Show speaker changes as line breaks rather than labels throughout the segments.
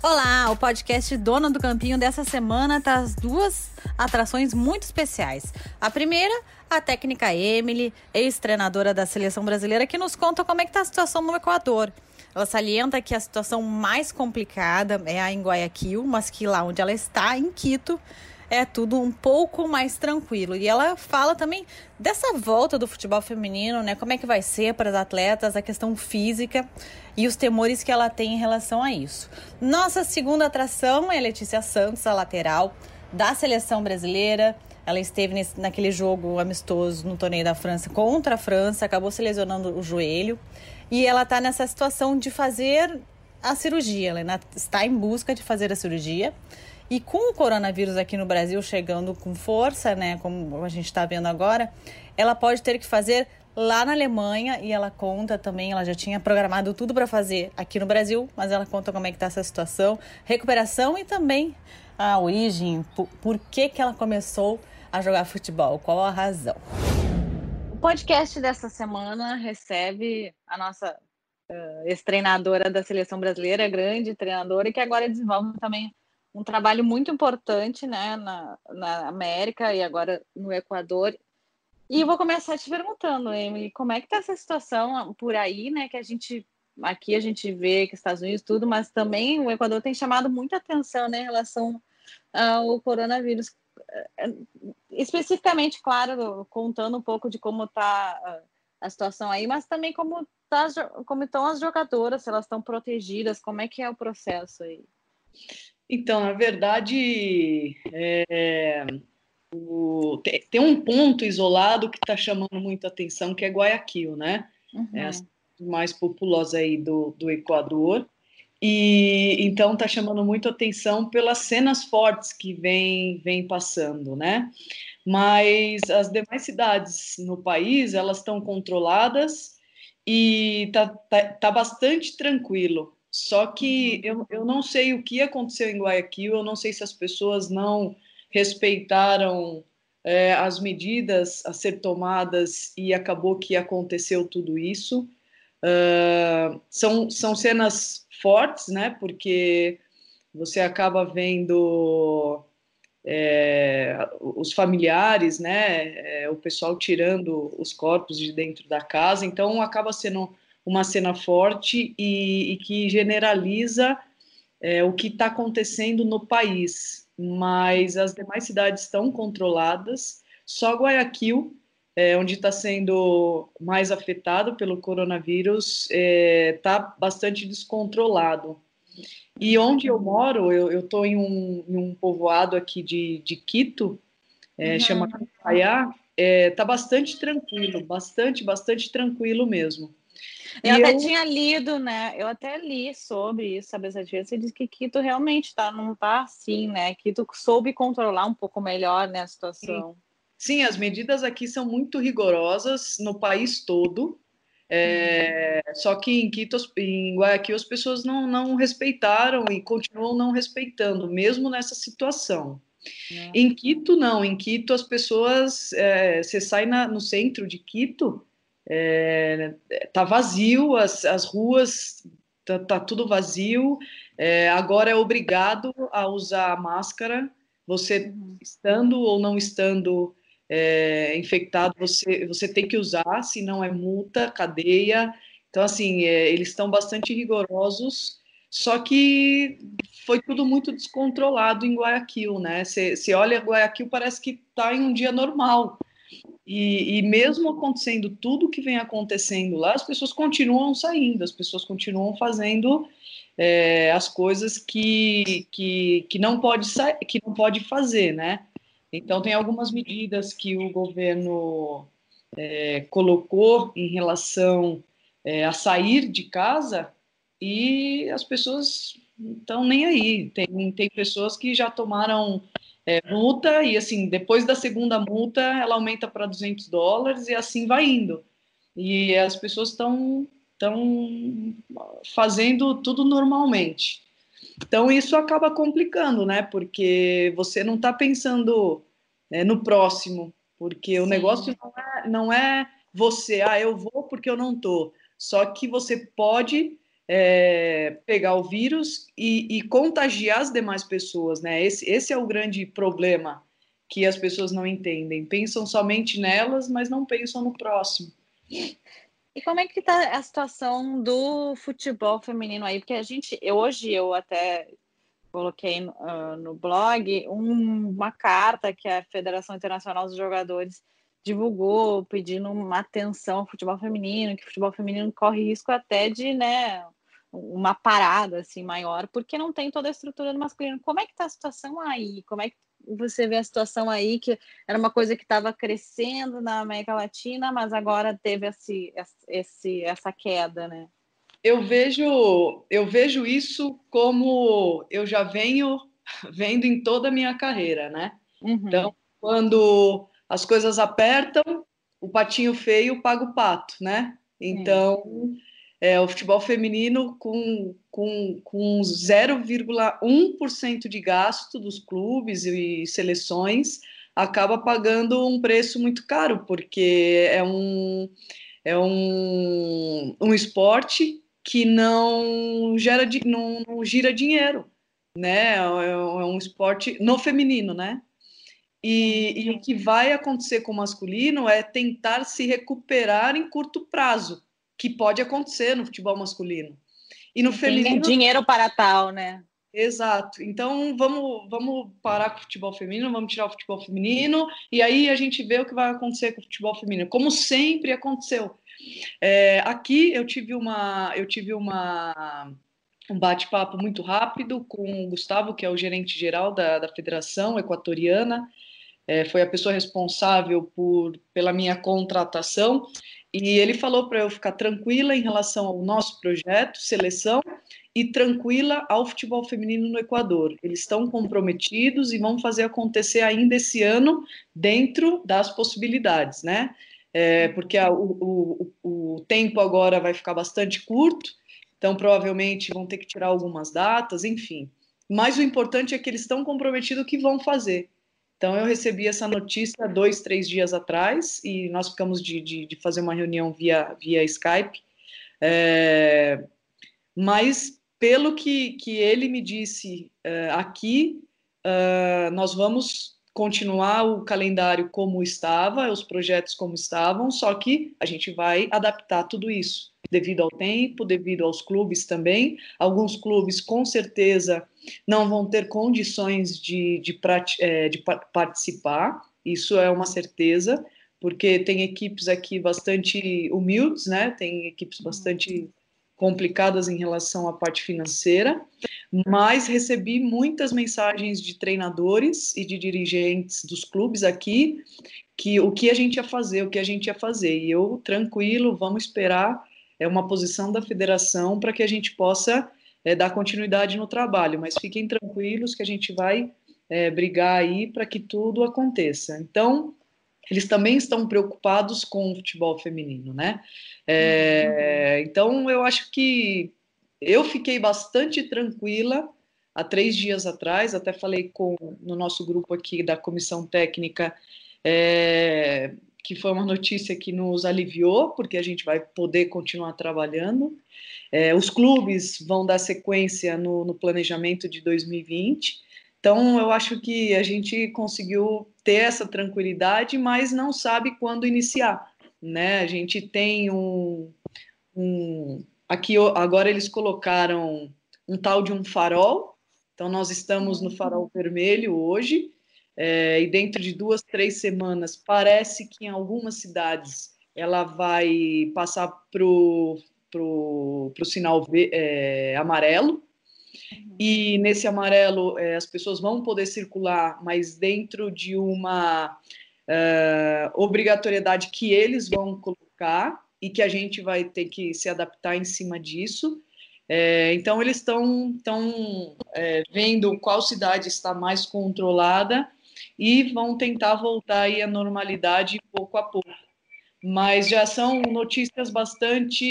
Olá, o podcast Dona do Campinho dessa semana traz duas atrações muito especiais. A primeira, a técnica Emily, ex-treinadora da seleção brasileira, que nos conta como é que está a situação no Equador. Ela salienta que a situação mais complicada é a em Guayaquil, mas que lá onde ela está, em Quito, é tudo um pouco mais tranquilo. E ela fala também dessa volta do futebol feminino, né? Como é que vai ser para as atletas, a questão física e os temores que ela tem em relação a isso. Nossa segunda atração é Letícia Santos, a lateral da seleção brasileira. Ela esteve nesse, naquele jogo amistoso no torneio da França contra a França, acabou se lesionando o joelho. E ela está nessa situação de fazer a cirurgia. Ela está em busca de fazer a cirurgia. E com o coronavírus aqui no Brasil chegando com força, né, como a gente está vendo agora, ela pode ter que fazer lá na Alemanha e ela conta também, ela já tinha programado tudo para fazer aqui no Brasil, mas ela conta como é que está essa situação, recuperação e também a origem, por, por que que ela começou a jogar futebol, qual a razão. O podcast dessa semana recebe a nossa uh, ex-treinadora da seleção brasileira, grande treinadora, e que agora desenvolve também um trabalho muito importante né, na, na América e agora no Equador. E vou começar te perguntando, Emily, como é que está essa situação por aí, né? Que a gente aqui a gente vê que Estados Unidos tudo, mas também o Equador tem chamado muita atenção né, em relação ao coronavírus. Especificamente, claro, contando um pouco de como está a situação aí, mas também como, tá, como estão as jogadoras, se elas estão protegidas, como é que é o processo aí?
Então, na verdade, é, o, tem, tem, um ponto isolado que está chamando muito atenção, que é Guayaquil, né? Uhum. É a mais populosa aí do, do Equador. E então está chamando muito atenção pelas cenas fortes que vem, vem passando, né? Mas as demais cidades no país, elas estão controladas e tá, tá, tá bastante tranquilo. Só que eu, eu não sei o que aconteceu em Guayaquil, eu não sei se as pessoas não respeitaram é, as medidas a ser tomadas e acabou que aconteceu tudo isso. Uh, são, são cenas fortes, né? Porque você acaba vendo é, os familiares, né? É, o pessoal tirando os corpos de dentro da casa, então acaba sendo uma cena forte e, e que generaliza é, o que está acontecendo no país. Mas as demais cidades estão controladas, só Guayaquil, é, onde está sendo mais afetado pelo coronavírus, está é, tá bastante descontrolado. E onde eu moro, eu estou em, um, em um povoado aqui de, de Quito, é, uhum. chama Caiá, está é, bastante tranquilo, bastante, bastante tranquilo mesmo.
Eu e até eu... tinha lido, né? Eu até li sobre isso, sabe? Essa diferença diz que Quito realmente tá, não tá assim, né? Quito soube controlar um pouco melhor né, a situação.
Sim. Sim as medidas aqui são muito rigorosas no país todo. É, uhum. Só que em Quito, em Guayaquil, as pessoas não, não respeitaram e continuam não respeitando, mesmo nessa situação. Uhum. Em Quito, não. Em Quito, as pessoas. É, você sai na, no centro de Quito, é, tá vazio, as, as ruas tá, tá tudo vazio. É, agora é obrigado a usar máscara. Você uhum. estando ou não estando é, infectado, você, você tem que usar, senão é multa, cadeia. Então, assim, é, eles estão bastante rigorosos, só que foi tudo muito descontrolado em Guayaquil, né? Você olha Guayaquil, parece que está em um dia normal. E, e, mesmo acontecendo tudo que vem acontecendo lá, as pessoas continuam saindo, as pessoas continuam fazendo é, as coisas que, que, que, não pode que não pode fazer, né? Então tem algumas medidas que o governo é, colocou em relação é, a sair de casa e as pessoas estão nem aí. Tem, tem pessoas que já tomaram é, multa e assim depois da segunda multa ela aumenta para 200 dólares e assim vai indo. E as pessoas estão estão fazendo tudo normalmente. Então isso acaba complicando né? Porque você não está pensando né, no próximo porque Sim. o negócio não é, não é você ah eu vou porque eu não tô só que você pode é, pegar o vírus e, e, contagiar as demais pessoas, né? Esse, esse é o grande problema que as pessoas não entendem. Pensam somente nelas, mas não pensam no próximo.
E como é que está a situação do futebol feminino aí? Porque a gente, eu, hoje eu até coloquei uh, no blog um, uma carta que a Federação Internacional dos Jogadores divulgou pedindo uma atenção ao futebol feminino, que o futebol feminino corre risco até de, né, uma parada assim maior, porque não tem toda a estrutura do masculino. Como é que está a situação aí? Como é que você vê a situação aí que era uma coisa que estava crescendo na América Latina, mas agora teve esse, esse, essa queda, né?
Eu vejo, eu vejo isso como eu já venho vendo em toda a minha carreira, né? Uhum. Então, quando as coisas apertam, o patinho feio paga o pato, né? Então, é, o futebol feminino com, com, com 0,1% de gasto dos clubes e seleções acaba pagando um preço muito caro, porque é um, é um, um esporte que não gera não, não gira dinheiro, né? É, é um esporte no feminino, né? E, e, o que vai acontecer com o masculino é tentar se recuperar em curto prazo, que pode acontecer no futebol masculino.
E no feminino. dinheiro para tal, né?
Exato. Então vamos, vamos parar com o futebol feminino, vamos tirar o futebol feminino, e aí a gente vê o que vai acontecer com o futebol feminino, como sempre aconteceu. É, aqui eu tive uma. Eu tive uma um bate-papo muito rápido com o Gustavo, que é o gerente geral da, da Federação Equatoriana, é, foi a pessoa responsável por, pela minha contratação, e ele falou para eu ficar tranquila em relação ao nosso projeto, seleção, e tranquila ao futebol feminino no Equador. Eles estão comprometidos e vão fazer acontecer ainda esse ano, dentro das possibilidades, né? É, porque a, o, o, o tempo agora vai ficar bastante curto, então provavelmente vão ter que tirar algumas datas, enfim. Mas o importante é que eles estão comprometidos que vão fazer. Então, eu recebi essa notícia dois, três dias atrás e nós ficamos de, de, de fazer uma reunião via, via Skype. É, mas, pelo que, que ele me disse é, aqui, é, nós vamos continuar o calendário como estava, os projetos como estavam, só que a gente vai adaptar tudo isso devido ao tempo, devido aos clubes também. Alguns clubes, com certeza, não vão ter condições de, de, é, de participar, isso é uma certeza, porque tem equipes aqui bastante humildes, né? Tem equipes bastante complicadas em relação à parte financeira, mas recebi muitas mensagens de treinadores e de dirigentes dos clubes aqui que o que a gente ia fazer, o que a gente ia fazer. E eu tranquilo, vamos esperar é uma posição da federação para que a gente possa é, dar continuidade no trabalho, mas fiquem tranquilos que a gente vai é, brigar aí para que tudo aconteça. Então, eles também estão preocupados com o futebol feminino, né? É, então, eu acho que eu fiquei bastante tranquila há três dias atrás, até falei com no nosso grupo aqui da comissão técnica é, que foi uma notícia que nos aliviou, porque a gente vai poder continuar trabalhando. É, os clubes vão dar sequência no, no, planejamento de 2020. Então, eu acho que a gente conseguiu ter essa tranquilidade, mas não sabe quando iniciar. Né? A gente tem um, um. Aqui agora eles colocaram um tal de um farol. Então, nós estamos no farol vermelho hoje é, e dentro de duas, três semanas, parece que em algumas cidades ela vai passar para o sinal é, amarelo. E nesse amarelo é, as pessoas vão poder circular, mas dentro de uma é, obrigatoriedade que eles vão colocar e que a gente vai ter que se adaptar em cima disso. É, então, eles estão é, vendo qual cidade está mais controlada e vão tentar voltar aí à normalidade pouco a pouco. Mas já são notícias bastante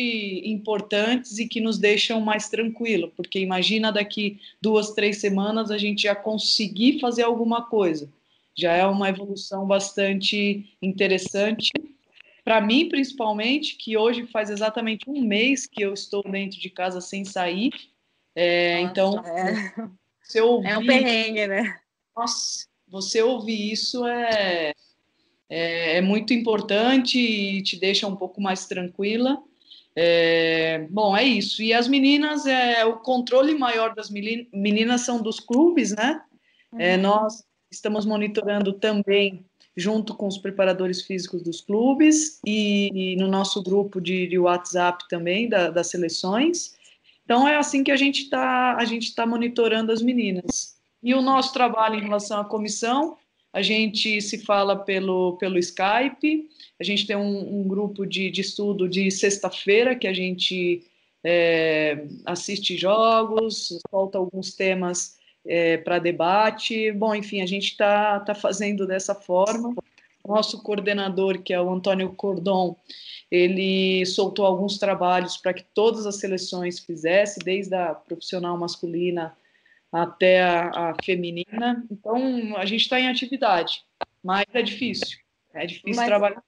importantes e que nos deixam mais tranquilo, porque imagina daqui duas, três semanas a gente já conseguir fazer alguma coisa. Já é uma evolução bastante interessante para mim, principalmente, que hoje faz exatamente um mês que eu estou dentro de casa sem sair. É, Nossa, então, é.
ouvir, é um perrengue, né?
Nossa, você ouvir isso é, é, é muito importante e te deixa um pouco mais tranquila. É, bom, é isso. E as meninas, é, o controle maior das meninas são dos clubes, né? É, uhum. nós estamos monitorando também junto com os preparadores físicos dos clubes e, e no nosso grupo de, de WhatsApp também da, das seleções. Então é assim que a gente está a gente está monitorando as meninas. E o nosso trabalho em relação à comissão, a gente se fala pelo, pelo Skype, a gente tem um, um grupo de, de estudo de sexta-feira que a gente é, assiste jogos, solta alguns temas é, para debate. Bom, enfim, a gente está tá fazendo dessa forma. Nosso coordenador, que é o Antônio Cordon, ele soltou alguns trabalhos para que todas as seleções fizessem, desde a profissional masculina até a, a feminina. Então, a gente está em atividade, mas é difícil. É difícil mas, trabalhar.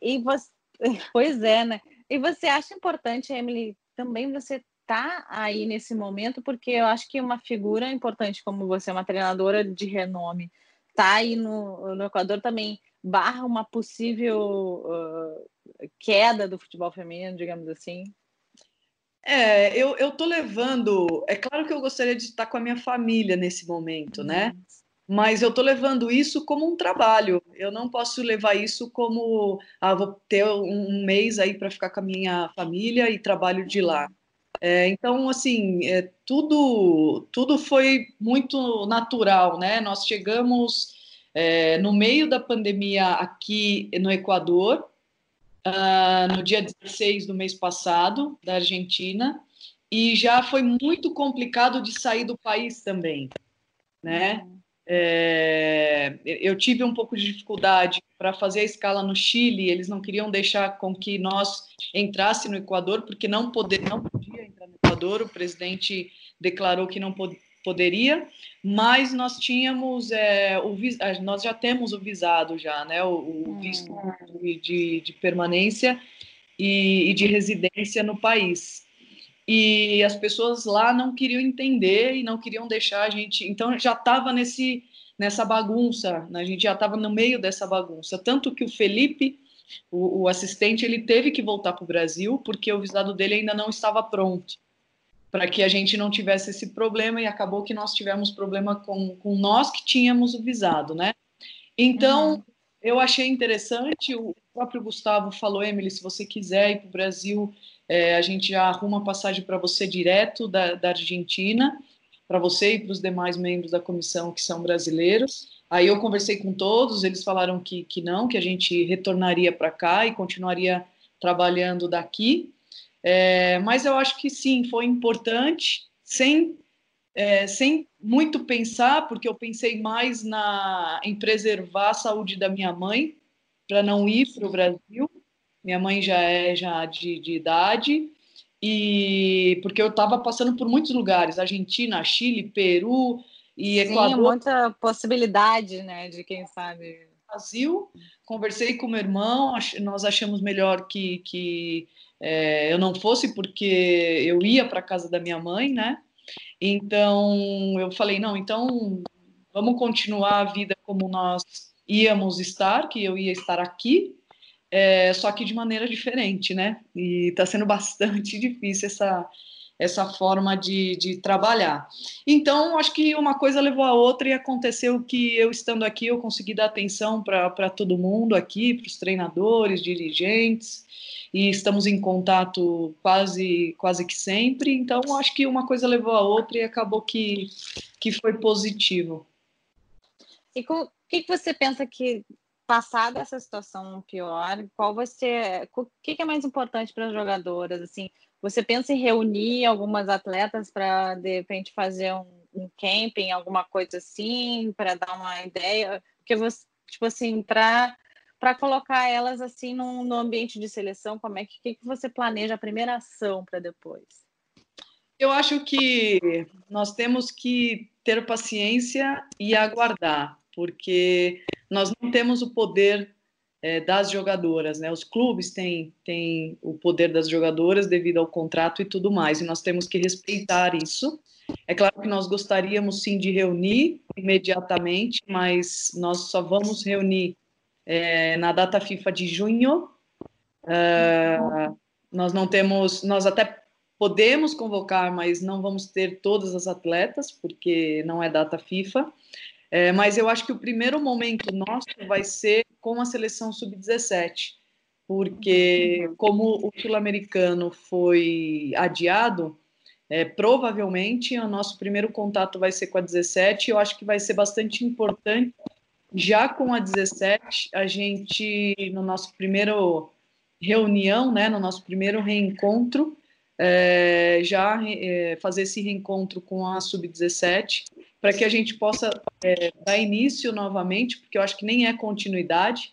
E você, pois é, né? E você acha importante, Emily, também você tá aí nesse momento, porque eu acho que uma figura importante como você, uma treinadora de renome, tá aí no, no Equador também barra uma possível uh, queda do futebol feminino, digamos assim?
É, eu, eu tô levando. É claro que eu gostaria de estar com a minha família nesse momento, né? Uhum. Mas eu tô levando isso como um trabalho. Eu não posso levar isso como ah, vou ter um mês aí para ficar com a minha família e trabalho de lá. É, então, assim, é, tudo, tudo foi muito natural, né? Nós chegamos é, no meio da pandemia aqui no Equador, uh, no dia 16 do mês passado, da Argentina, e já foi muito complicado de sair do país também, né? Uhum. É, eu tive um pouco de dificuldade para fazer a escala no Chile, eles não queriam deixar com que nós entrasse no Equador, porque não, poder, não podia entrar no Equador, o presidente declarou que não pod poderia, mas nós tínhamos, é, o, nós já temos o visado já, né, o, o hum. visto de, de, de permanência e, e de residência no país e as pessoas lá não queriam entender e não queriam deixar a gente. Então já estava nesse nessa bagunça, né? a gente já estava no meio dessa bagunça. Tanto que o Felipe, o, o assistente, ele teve que voltar para o Brasil porque o visado dele ainda não estava pronto para que a gente não tivesse esse problema e acabou que nós tivemos problema com, com nós que tínhamos o visado, né? Então uhum. eu achei interessante. O próprio Gustavo falou, Emily, se você quiser ir para o Brasil é, a gente já arruma passagem para você direto da, da Argentina, para você e para os demais membros da comissão que são brasileiros. Aí eu conversei com todos, eles falaram que, que não, que a gente retornaria para cá e continuaria trabalhando daqui. É, mas eu acho que sim, foi importante, sem, é, sem muito pensar, porque eu pensei mais na, em preservar a saúde da minha mãe, para não ir para o Brasil. Minha mãe já é já de, de idade e porque eu estava passando por muitos lugares, Argentina, Chile, Peru e Equador. Sim,
muita possibilidade, né, de quem sabe.
Brasil, conversei com meu irmão, nós achamos melhor que, que é, eu não fosse porque eu ia para casa da minha mãe, né? Então eu falei não, então vamos continuar a vida como nós íamos estar, que eu ia estar aqui é, só que de maneira diferente, né? E está sendo bastante difícil essa, essa forma de, de trabalhar. Então, acho que uma coisa levou a outra e aconteceu que eu estando aqui, eu consegui dar atenção para todo mundo aqui, para os treinadores, dirigentes, e estamos em contato quase, quase que sempre. Então, acho que uma coisa levou a outra e acabou que, que foi positivo.
E o que, que você pensa que passar dessa situação pior, qual ser, o que, é mais importante para as jogadoras? Assim, você pensa em reunir algumas atletas para de repente fazer um, um camping, alguma coisa assim, para dar uma ideia? Porque você, tipo assim, para para colocar elas assim no, ambiente de seleção, como é que, que, que você planeja a primeira ação para depois?
Eu acho que nós temos que ter paciência e aguardar, porque nós não temos o poder é, das jogadoras, né? Os clubes têm, têm o poder das jogadoras devido ao contrato e tudo mais, e nós temos que respeitar isso. É claro que nós gostaríamos sim de reunir imediatamente, mas nós só vamos reunir é, na data FIFA de junho. Uh, nós não temos, nós até podemos convocar, mas não vamos ter todas as atletas, porque não é data FIFA. É, mas eu acho que o primeiro momento nosso vai ser com a seleção sub-17, porque como o sul-americano foi adiado, é, provavelmente o nosso primeiro contato vai ser com a 17. Eu acho que vai ser bastante importante já com a 17 a gente no nosso primeiro reunião, né, no nosso primeiro reencontro, é, já é, fazer esse reencontro com a sub-17 para que a gente possa é, dar início novamente, porque eu acho que nem é continuidade,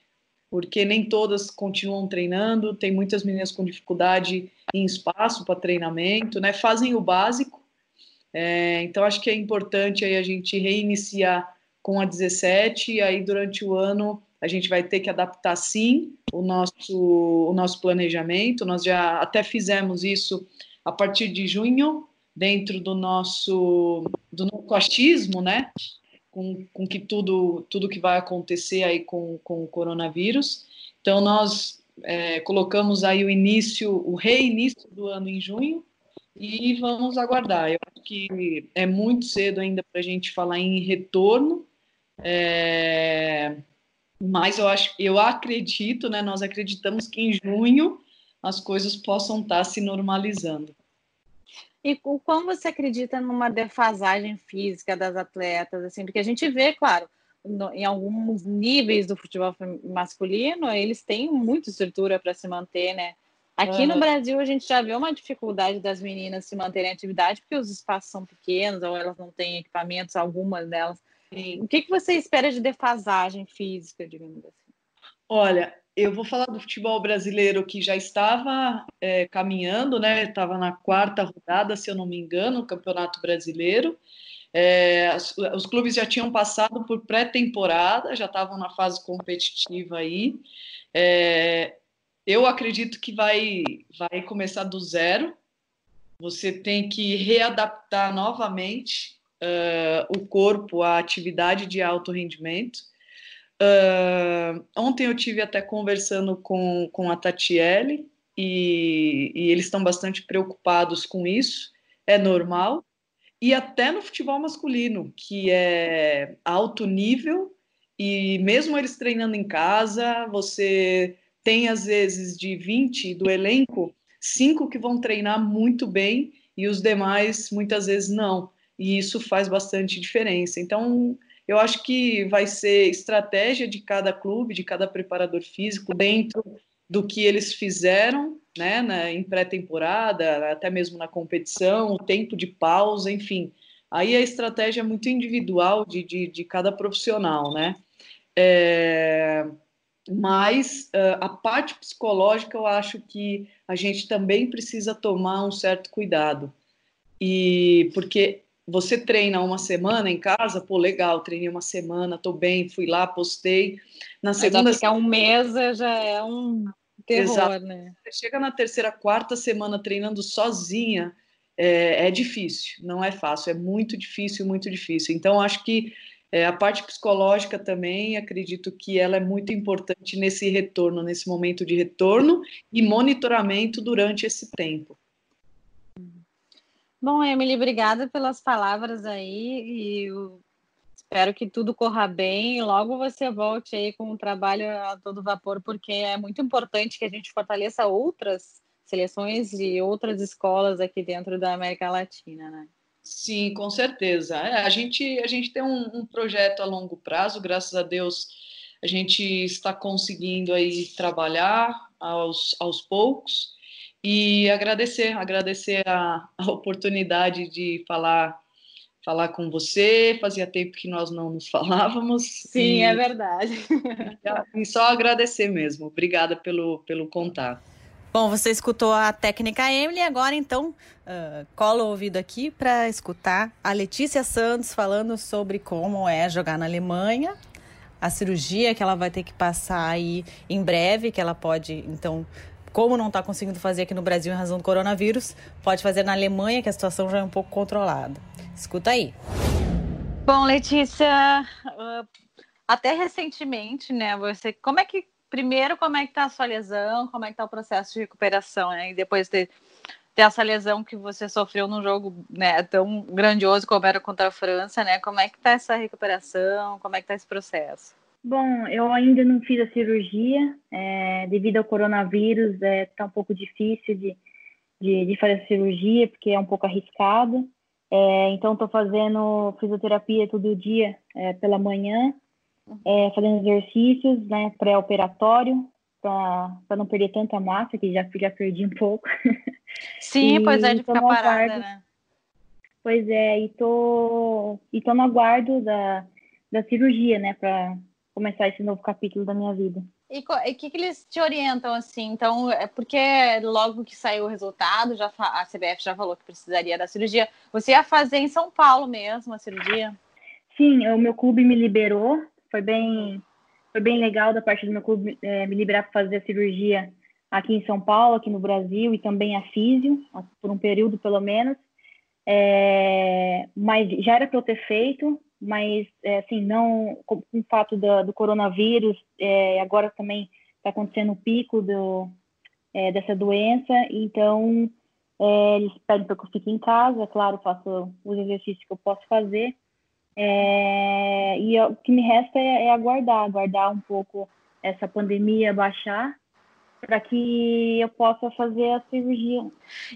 porque nem todas continuam treinando, tem muitas meninas com dificuldade em espaço para treinamento, né? Fazem o básico. Então acho que é importante aí a gente reiniciar com a 17 e aí durante o ano a gente vai ter que adaptar sim o nosso o nosso planejamento. Nós já até fizemos isso a partir de junho dentro do nosso do nosso achismo, né? Com, com que tudo tudo que vai acontecer aí com, com o coronavírus. Então nós é, colocamos aí o início, o reinício do ano em junho e vamos aguardar. Eu acho que é muito cedo ainda para a gente falar em retorno, é, mas eu acho, eu acredito, né? Nós acreditamos que em junho as coisas possam estar se normalizando.
E como você acredita numa defasagem física das atletas, assim, porque a gente vê, claro, no, em alguns níveis do futebol masculino, eles têm muita estrutura para se manter, né? Aqui uhum. no Brasil a gente já vê uma dificuldade das meninas se manterem em atividade porque os espaços são pequenos ou elas não têm equipamentos, algumas delas. O que, que você espera de defasagem física, digamos assim?
Olha, eu vou falar do futebol brasileiro que já estava é, caminhando, né? Estava na quarta rodada, se eu não me engano, no Campeonato Brasileiro. É, os, os, clubes já tinham passado por pré-temporada, já estavam na fase competitiva aí. É, eu acredito que vai, vai começar do zero. Você tem que readaptar novamente uh, o corpo à atividade de alto rendimento. Uh, ontem eu tive até conversando com, com a Tatiele e, e eles estão bastante preocupados com isso, é normal. E até no futebol masculino, que é alto nível, e mesmo eles treinando em casa, você tem às vezes de 20 do elenco, cinco que vão treinar muito bem e os demais muitas vezes não. E isso faz bastante diferença. Então, eu acho que vai ser estratégia de cada clube, de cada preparador físico, dentro do que eles fizeram né, na, em pré-temporada, até mesmo na competição, o tempo de pausa, enfim. Aí a estratégia é muito individual de, de, de cada profissional, né? É, mas a parte psicológica eu acho que a gente também precisa tomar um certo cuidado. E porque você treina uma semana em casa, pô, legal, treinei uma semana, tô bem, fui lá, postei. Na segunda.
Mas um mês já é um terror, Exato. né?
Você chega na terceira, quarta semana treinando sozinha, é, é, difícil, não é fácil, é muito difícil, muito difícil. Então, acho que é, a parte psicológica também, acredito que ela é muito importante nesse retorno, nesse momento de retorno e monitoramento durante esse tempo.
Bom, Emily, obrigada pelas palavras aí e espero que tudo corra bem. Logo você volte aí com o trabalho a todo vapor, porque é muito importante que a gente fortaleça outras seleções e outras escolas aqui dentro da América Latina, né?
Sim, com certeza. É, a, gente, a gente tem um, um projeto a longo prazo, graças a Deus a gente está conseguindo aí trabalhar aos, aos poucos e agradecer, agradecer a, a oportunidade de falar falar com você. Fazia tempo que nós não nos falávamos.
Sim, e, é verdade.
E só agradecer mesmo. Obrigada pelo, pelo contato.
Bom, você escutou a técnica Emily, agora então uh, cola o ouvido aqui para escutar a Letícia Santos falando sobre como é jogar na Alemanha
a cirurgia que ela vai ter que passar aí em breve, que ela pode, então, como não está conseguindo fazer aqui no Brasil em razão do coronavírus, pode fazer na Alemanha, que a situação já é um pouco controlada. Escuta aí.
Bom, Letícia, uh, até recentemente, né, você, como é que, primeiro, como é que tá a sua lesão, como é que tá o processo de recuperação, né, e depois de ter essa lesão que você sofreu num jogo né, tão grandioso como era contra a França, né? Como é que tá essa recuperação? Como é que tá esse processo?
Bom, eu ainda não fiz a cirurgia, é, devido ao coronavírus, é, tá um pouco difícil de, de, de fazer a cirurgia, porque é um pouco arriscado. É, então, estou fazendo fisioterapia todo dia é, pela manhã, é, fazendo exercícios né, pré-operatório, para não perder tanta massa, que já, já perdi um pouco.
Sim, e pois é, de ficar parada, né?
Pois é, e tô, e tô no aguardo da, da cirurgia, né, para começar esse novo capítulo da minha vida.
E o que, que eles te orientam assim? Então, é porque logo que saiu o resultado, já a CBF já falou que precisaria da cirurgia. Você ia fazer em São Paulo mesmo a cirurgia?
Sim, o meu clube me liberou. Foi bem, foi bem legal da parte do meu clube é, me liberar para fazer a cirurgia aqui em São Paulo, aqui no Brasil, e também a físio, por um período pelo menos. É, mas já era para eu ter feito, mas é, assim, não com, com, o fato do, do coronavírus, é, agora também está acontecendo o pico do, é, dessa doença, então é, eles pedem para que eu fique em casa, claro, faço os exercícios que eu posso fazer, é, e o que me resta é, é aguardar, aguardar um pouco essa pandemia baixar para que eu possa fazer a cirurgia.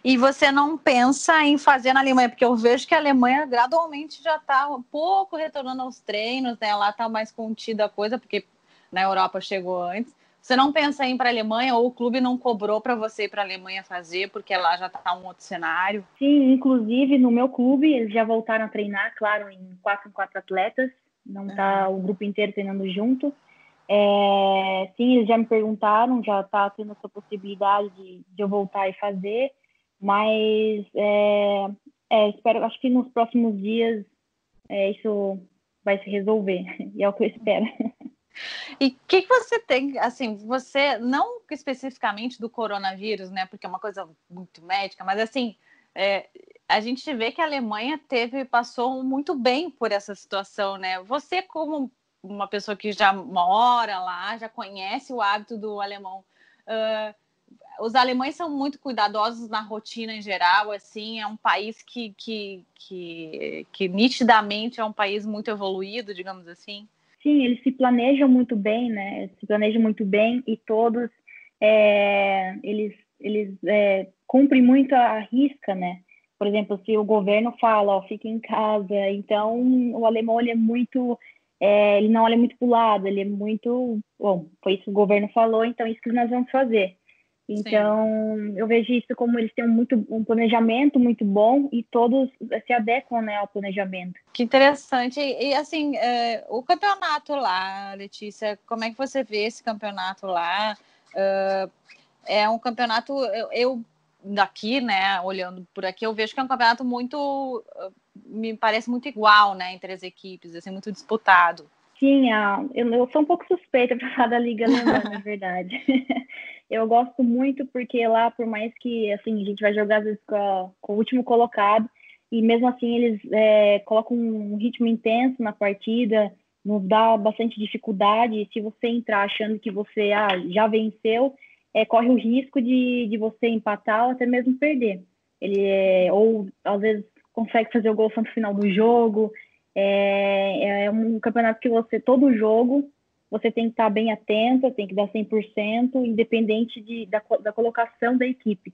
E você não pensa em fazer na Alemanha, porque eu vejo que a Alemanha gradualmente já está um pouco retornando aos treinos, né? Lá está mais contida a coisa, porque na Europa chegou antes. Você não pensa em ir para a Alemanha ou o clube não cobrou para você ir para a Alemanha fazer, porque lá já está um outro cenário?
Sim, inclusive no meu clube eles já voltaram a treinar, claro, em quatro em quatro atletas, não está uhum. o grupo inteiro treinando junto. É, sim, eles já me perguntaram, já está tendo essa possibilidade de, de, eu voltar e fazer, mas é, é, espero, acho que nos próximos dias é, isso vai se resolver, e é o que eu espero.
E o que, que, você tem, assim, você, não especificamente do coronavírus, né, porque é uma coisa muito médica, mas assim, é, a gente vê que a Alemanha teve, passou muito bem por essa situação, né? Você, como uma pessoa que já mora lá, já conhece o hábito do alemão. Uh, os alemães são muito cuidadosos na rotina em geral, assim, é um país que, que, que, que nitidamente é um país muito evoluído, digamos assim.
Sim, eles se planejam muito bem, né? Eles se planejam muito bem e todos é, eles, eles é, cumprem muito a risca, né? Por exemplo, se o governo fala, ó, fique em casa, então o alemão ele é muito é, ele não olha muito para o lado, ele é muito. Bom, foi isso que o governo falou, então é isso que nós vamos fazer. Então, Sim. eu vejo isso como eles têm um, muito, um planejamento muito bom e todos se adequam né, ao planejamento.
Que interessante. E, e assim, é, o campeonato lá, Letícia, como é que você vê esse campeonato lá? É, é um campeonato, eu, eu daqui, né, olhando por aqui, eu vejo que é um campeonato muito me parece muito igual, né, entre as equipes, assim, muito disputado.
Sim, eu, eu sou um pouco suspeita para falar da Liga Alemã, na verdade. eu gosto muito porque lá, por mais que assim a gente vai jogar às vezes com, a, com o último colocado, e mesmo assim eles é, colocam um ritmo intenso na partida, nos dá bastante dificuldade. Se você entrar achando que você ah, já venceu, é, corre o risco de, de você empatar ou até mesmo perder. Ele é, ou às vezes consegue fazer o gol no final do jogo. É, é um campeonato que você, todo jogo, você tem que estar bem atento, tem que dar 100%, independente de, da, da colocação da equipe.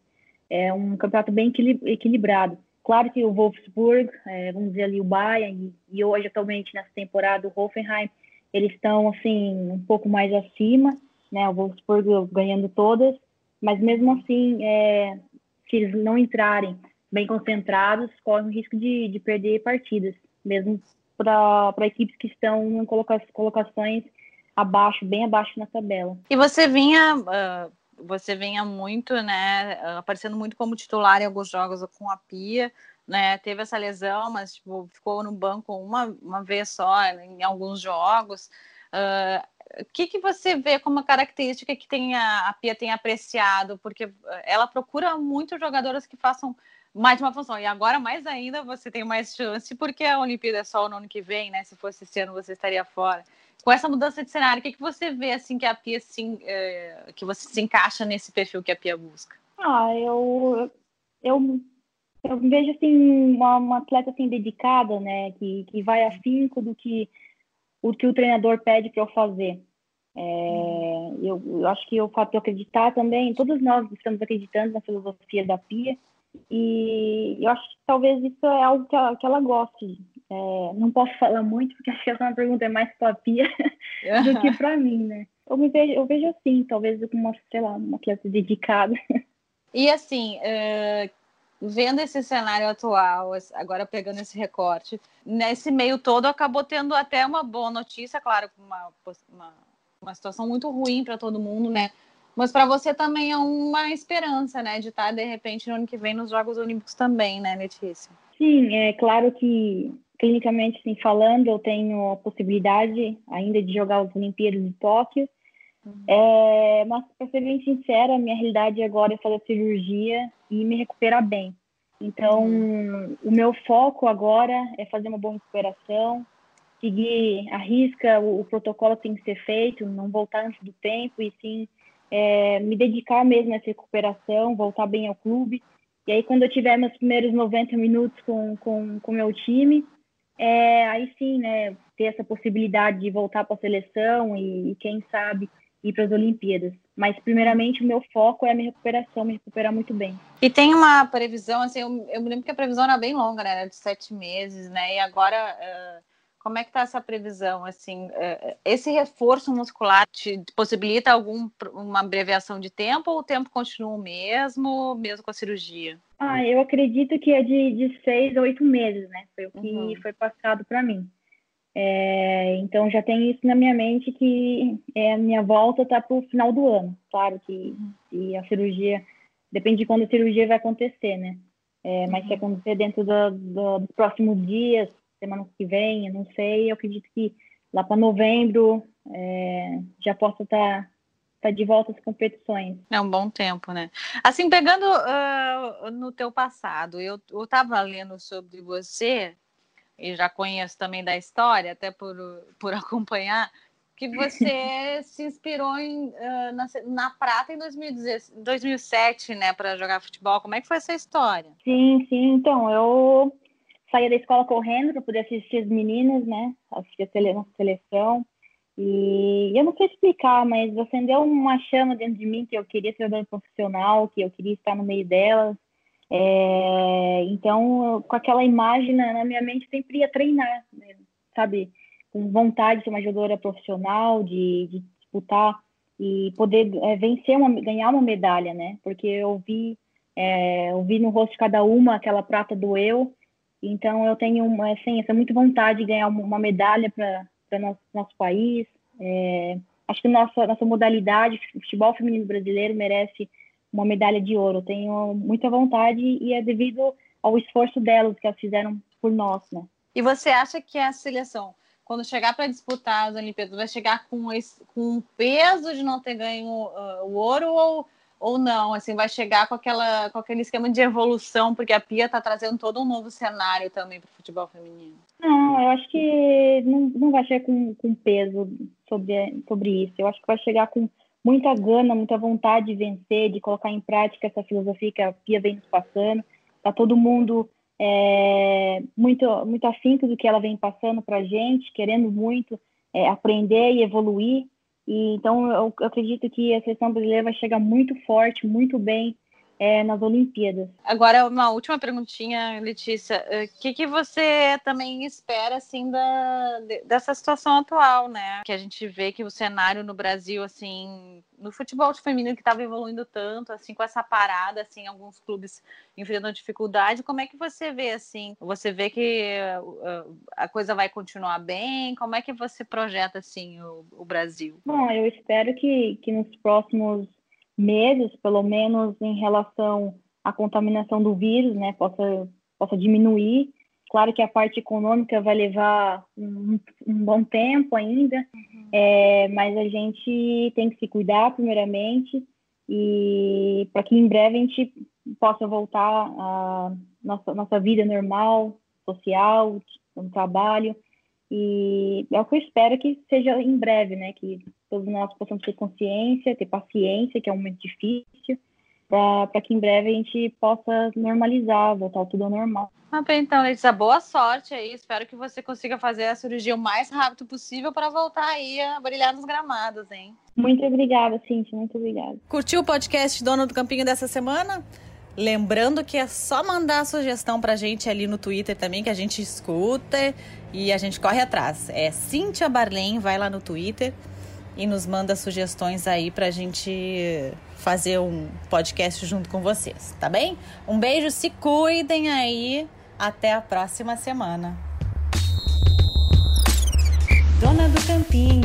É um campeonato bem equilibrado. Claro que o Wolfsburg, é, vamos dizer ali o Bayern, e, e, hoje atualmente nessa temporada o Hoffenheim, eles estão assim um pouco mais acima, né? O Wolfsburg ganhando todas, mas mesmo assim, é, se eles não entrarem bem concentrados, correm o risco de, de perder partidas, mesmo para equipes que estão em coloca, colocações abaixo, bem abaixo na tabela.
E você vinha, uh, você vinha muito, né, aparecendo muito como titular em alguns jogos com a Pia, né, teve essa lesão, mas tipo, ficou no banco uma, uma vez só em alguns jogos. Uh, o que, que você vê como característica que tem a, a Pia tem apreciado? Porque ela procura muito jogadoras que façam mais de uma função. E agora, mais ainda, você tem mais chance, porque a Olimpíada é só no ano que vem, né? Se fosse esse ano, você estaria fora. Com essa mudança de cenário, o que, que você vê, assim, que a Pia, assim, é, que você se encaixa nesse perfil que a Pia busca?
Ah, eu... eu... Eu vejo assim uma, uma atleta assim dedicada, né, que, que vai afinco do que o que o treinador pede para eu fazer. É, eu, eu, acho que o fato de eu acreditar também, todos nós estamos acreditando na filosofia da Pia, e eu acho que talvez isso é algo que ela, que ela goste. É, não posso falar muito, porque acho que essa é uma pergunta é mais para a Pia do que para mim, né? Eu, me vejo, eu vejo assim, talvez como uma, sei lá, uma criança dedicada.
E assim, uh, vendo esse cenário atual, agora pegando esse recorte, nesse meio todo acabou tendo até uma boa notícia, claro, uma, uma, uma situação muito ruim para todo mundo, né? Mas para você também é uma esperança, né, de estar tá, de repente no ano que vem nos Jogos Olímpicos também, né, Letícia?
Sim, é claro que clinicamente assim, falando, eu tenho a possibilidade ainda de jogar as Olimpíadas de Tóquio. É, mas, para ser bem sincera, a minha realidade agora é fazer cirurgia e me recuperar bem. Então, uhum. o meu foco agora é fazer uma boa recuperação, seguir a risca, o, o, protocolo tem que ser feito, não voltar antes do tempo e sim é, me dedicar mesmo a essa recuperação, voltar bem ao clube. E aí, quando eu tiver meus primeiros 90 minutos com o com, com meu time, é, aí sim, né, ter essa possibilidade de voltar para a seleção e, e, quem sabe, ir para as Olimpíadas. Mas, primeiramente, o meu foco é a minha recuperação, me recuperar muito bem.
E tem uma previsão, assim, eu, eu me lembro que a previsão era bem longa, né? Era de sete meses, né? E agora, uh, como é que está essa previsão? Assim, uh, esse reforço muscular te possibilita algum, uma abreviação de tempo ou o tempo continua o mesmo, mesmo com a cirurgia?
Ah, eu acredito que é de, de seis a oito meses, né? Foi o que uhum. foi passado para mim. É, então já tenho isso na minha mente que é, a minha volta está para o final do ano. Claro que a cirurgia depende de quando a cirurgia vai acontecer, né? É, mas uhum. se acontecer dentro do, do, dos próximos dias, semana que vem, eu não sei, eu acredito que lá para novembro é, já possa estar tá, tá de volta às competições.
É um bom tempo, né? Assim, pegando uh, no teu passado, eu estava lendo sobre você e já conheço também da história, até por, por acompanhar, que você se inspirou em, na, na Prata em 2007, né, para jogar futebol. Como é que foi essa história?
Sim, sim. Então, eu saía da escola correndo para poder assistir as meninas, né, assistir a seleção. E eu não sei explicar, mas acendeu uma chama dentro de mim que eu queria ser jogador profissional, que eu queria estar no meio delas. É, então, com aquela imagem na, minha mente, sempre ia treinar, né? sabe? Com vontade de ser uma jogadora profissional, de, de disputar e poder é, vencer, uma, ganhar uma medalha, né? Porque eu vi, é, eu vi no rosto de cada uma aquela prata do eu, então eu tenho uma, assim, essa muita vontade de ganhar uma, uma medalha para nosso, nosso país. É, acho que nossa, nossa modalidade, futebol feminino brasileiro, merece uma medalha de ouro. Tenho muita vontade e é devido ao esforço delas que elas fizeram por nós, né?
E você acha que a seleção, quando chegar para disputar as Olimpíadas, vai chegar com esse, com o peso de não ter ganho uh, o ouro ou, ou não? Assim, vai chegar com, aquela, com aquele esquema de evolução, porque a Pia está trazendo todo um novo cenário também para o futebol feminino?
Não, eu acho que não, não vai chegar com, com peso sobre, sobre isso. Eu acho que vai chegar com muita gana, muita vontade de vencer, de colocar em prática essa filosofia que a Pia vem nos passando. Está todo mundo é, muito, muito afinco do que ela vem passando para a gente, querendo muito é, aprender e evoluir. E, então, eu, eu acredito que a seleção brasileira vai chegar muito forte, muito bem é, nas Olimpíadas.
Agora, uma última perguntinha, Letícia. O eh, que, que você também espera, assim, da, dessa situação atual, né? Que a gente vê que o cenário no Brasil, assim, no futebol feminino que estava evoluindo tanto, assim, com essa parada, assim, alguns clubes enfrentando dificuldade. Como é que você vê, assim? Você vê que uh, a coisa vai continuar bem? Como é que você projeta, assim, o, o Brasil?
Bom, eu espero que, que nos próximos meses, pelo menos em relação à contaminação do vírus, né, possa, possa diminuir. Claro que a parte econômica vai levar um, um bom tempo ainda, uhum. é, mas a gente tem que se cuidar primeiramente e para que em breve a gente possa voltar à nossa, nossa vida normal, social, no trabalho. E é o que eu espero que seja em breve, né? Que todos nós possamos ter consciência, ter paciência, que é um momento difícil, para que em breve a gente possa normalizar, voltar tudo ao normal.
Ah, bem, então, Letícia, boa sorte aí. Espero que você consiga fazer a cirurgia o mais rápido possível para voltar aí a brilhar nos gramados, hein?
Muito obrigada, Cintia, muito obrigada.
Curtiu o podcast Dona do Campinho dessa semana? Lembrando que é só mandar a sugestão pra gente ali no Twitter também, que a gente escuta e a gente corre atrás. É Cíntia Barlen, vai lá no Twitter e nos manda sugestões aí pra gente fazer um podcast junto com vocês, tá bem? Um beijo, se cuidem aí. Até a próxima semana. Dona do Campinho.